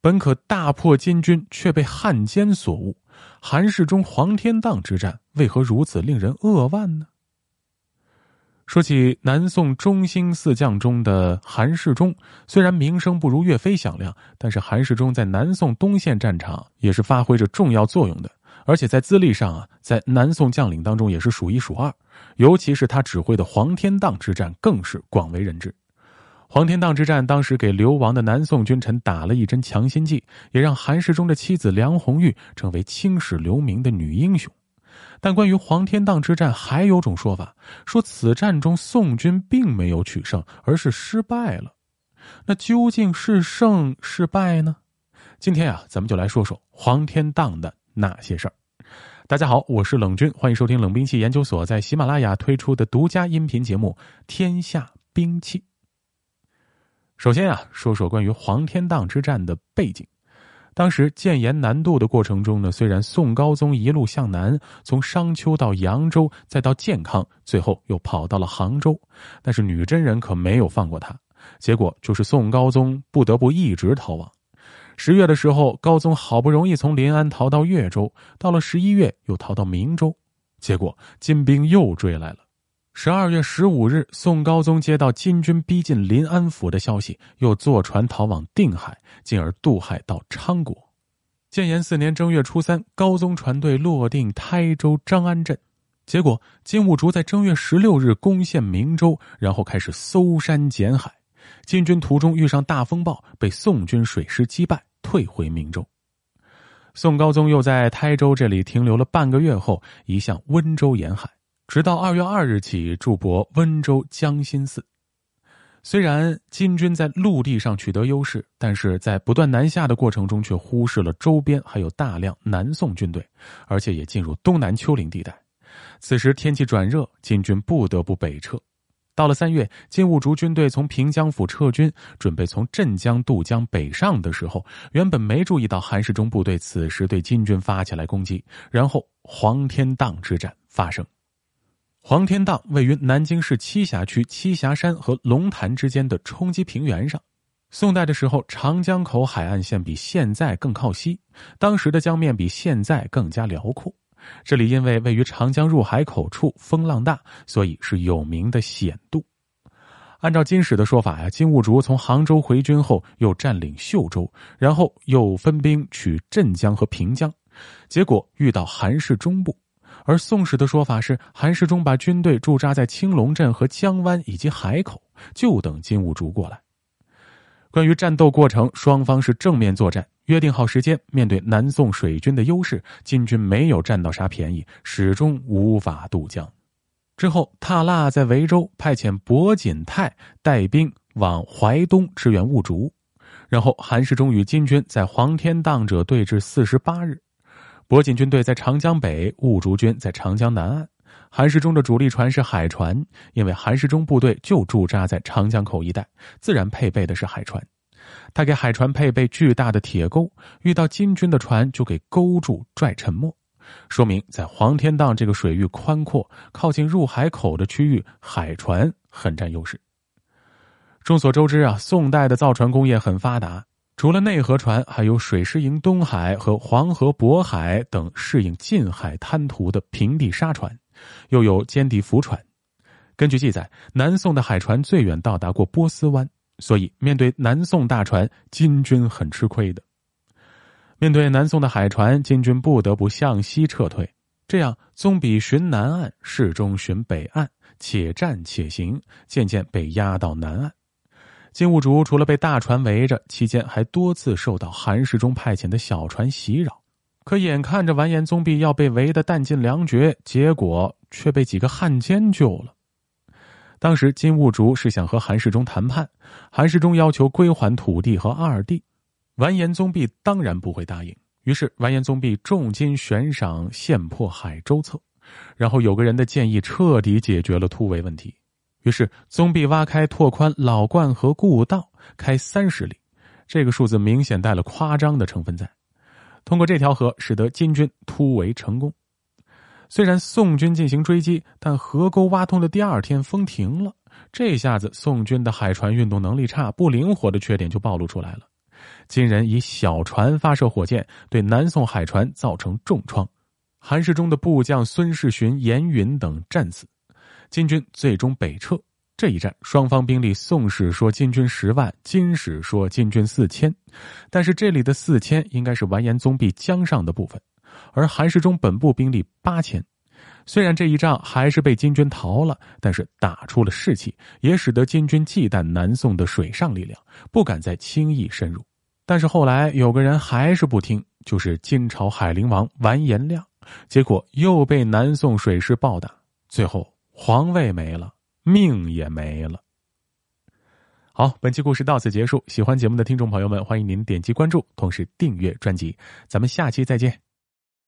本可大破金军，却被汉奸所误。韩世忠黄天荡之战为何如此令人扼腕呢？说起南宋中兴四将中的韩世忠，虽然名声不如岳飞响亮，但是韩世忠在南宋东线战场也是发挥着重要作用的，而且在资历上啊，在南宋将领当中也是数一数二。尤其是他指挥的黄天荡之战，更是广为人知。黄天荡之战当时给流亡的南宋君臣打了一针强心剂，也让韩世忠的妻子梁红玉成为青史留名的女英雄。但关于黄天荡之战，还有种说法，说此战中宋军并没有取胜，而是失败了。那究竟是胜是败呢？今天啊，咱们就来说说黄天荡的那些事儿。大家好，我是冷军，欢迎收听冷兵器研究所在喜马拉雅推出的独家音频节目《天下兵器》。首先啊，说说关于黄天荡之战的背景。当时建言南渡的过程中呢，虽然宋高宗一路向南，从商丘到扬州，再到建康，最后又跑到了杭州，但是女真人可没有放过他。结果就是宋高宗不得不一直逃亡。十月的时候，高宗好不容易从临安逃到越州，到了十一月又逃到明州，结果金兵又追来了。十二月十五日，宋高宗接到金军逼近临安府的消息，又坐船逃往定海，进而渡海到昌国。建炎四年正月初三，高宗船队落定台州张安镇，结果金兀术在正月十六日攻陷明州，然后开始搜山捡海。金军途中遇上大风暴，被宋军水师击败，退回明州。宋高宗又在台州这里停留了半个月后，移向温州沿海。直到二月二日起驻泊温州江心寺。虽然金军在陆地上取得优势，但是在不断南下的过程中，却忽视了周边还有大量南宋军队，而且也进入东南丘陵地带。此时天气转热，金军不得不北撤。到了三月，金兀术军队从平江府撤军，准备从镇江渡江北上的时候，原本没注意到韩世忠部队此时对金军发起来攻击，然后黄天荡之战发生。黄天荡位于南京市栖霞区栖霞山和龙潭之间的冲积平原上。宋代的时候，长江口海岸线比现在更靠西，当时的江面比现在更加辽阔。这里因为位于长江入海口处，风浪大，所以是有名的险渡。按照金史的说法呀，金兀术从杭州回军后，又占领秀州，然后又分兵取镇江和平江，结果遇到韩氏中部。而《宋史》的说法是，韩世忠把军队驻扎在青龙镇和江湾以及海口，就等金兀术过来。关于战斗过程，双方是正面作战，约定好时间。面对南宋水军的优势，金军没有占到啥便宜，始终无法渡江。之后，踏腊在维州派遣伯锦泰带兵往淮东支援兀术，然后韩世忠与金军在黄天荡者对峙四十八日。博锦军队在长江北，兀竹军在长江南岸。韩世忠的主力船是海船，因为韩世忠部队就驻扎在长江口一带，自然配备的是海船。他给海船配备巨大的铁钩，遇到金军的船就给勾住拽沉没，说明在黄天荡这个水域宽阔、靠近入海口的区域，海船很占优势。众所周知啊，宋代的造船工业很发达。除了内河船，还有水师营东海和黄河渤海等适应近海滩涂的平地沙船，又有坚底浮船。根据记载，南宋的海船最远到达过波斯湾，所以面对南宋大船，金军很吃亏的。面对南宋的海船，金军不得不向西撤退，这样宗比寻南岸，世忠巡北岸，且战且行，渐渐被压到南岸。金兀术除了被大船围着，期间还多次受到韩世忠派遣的小船袭扰。可眼看着完颜宗弼要被围得弹尽粮绝，结果却被几个汉奸救了。当时金兀术是想和韩世忠谈判，韩世忠要求归还土地和二弟，完颜宗弼当然不会答应。于是完颜宗弼重金悬赏陷破海州策，然后有个人的建议彻底解决了突围问题。于是，宗弼挖开、拓宽老灌河故道，开三十里，这个数字明显带了夸张的成分在。通过这条河，使得金军突围成功。虽然宋军进行追击，但河沟挖通的第二天风停了，这下子宋军的海船运动能力差、不灵活的缺点就暴露出来了。金人以小船发射火箭，对南宋海船造成重创。韩世忠的部将孙世勋、严允等战死，金军最终北撤。这一战，双方兵力，宋史说金军十万，金史说金军四千，但是这里的四千应该是完颜宗弼江上的部分，而韩世忠本部兵力八千。虽然这一仗还是被金军逃了，但是打出了士气，也使得金军忌惮南宋的水上力量，不敢再轻易深入。但是后来有个人还是不听，就是金朝海陵王完颜亮。结果又被南宋水师暴打，最后皇位没了，命也没了。好，本期故事到此结束。喜欢节目的听众朋友们，欢迎您点击关注，同时订阅专辑。咱们下期再见。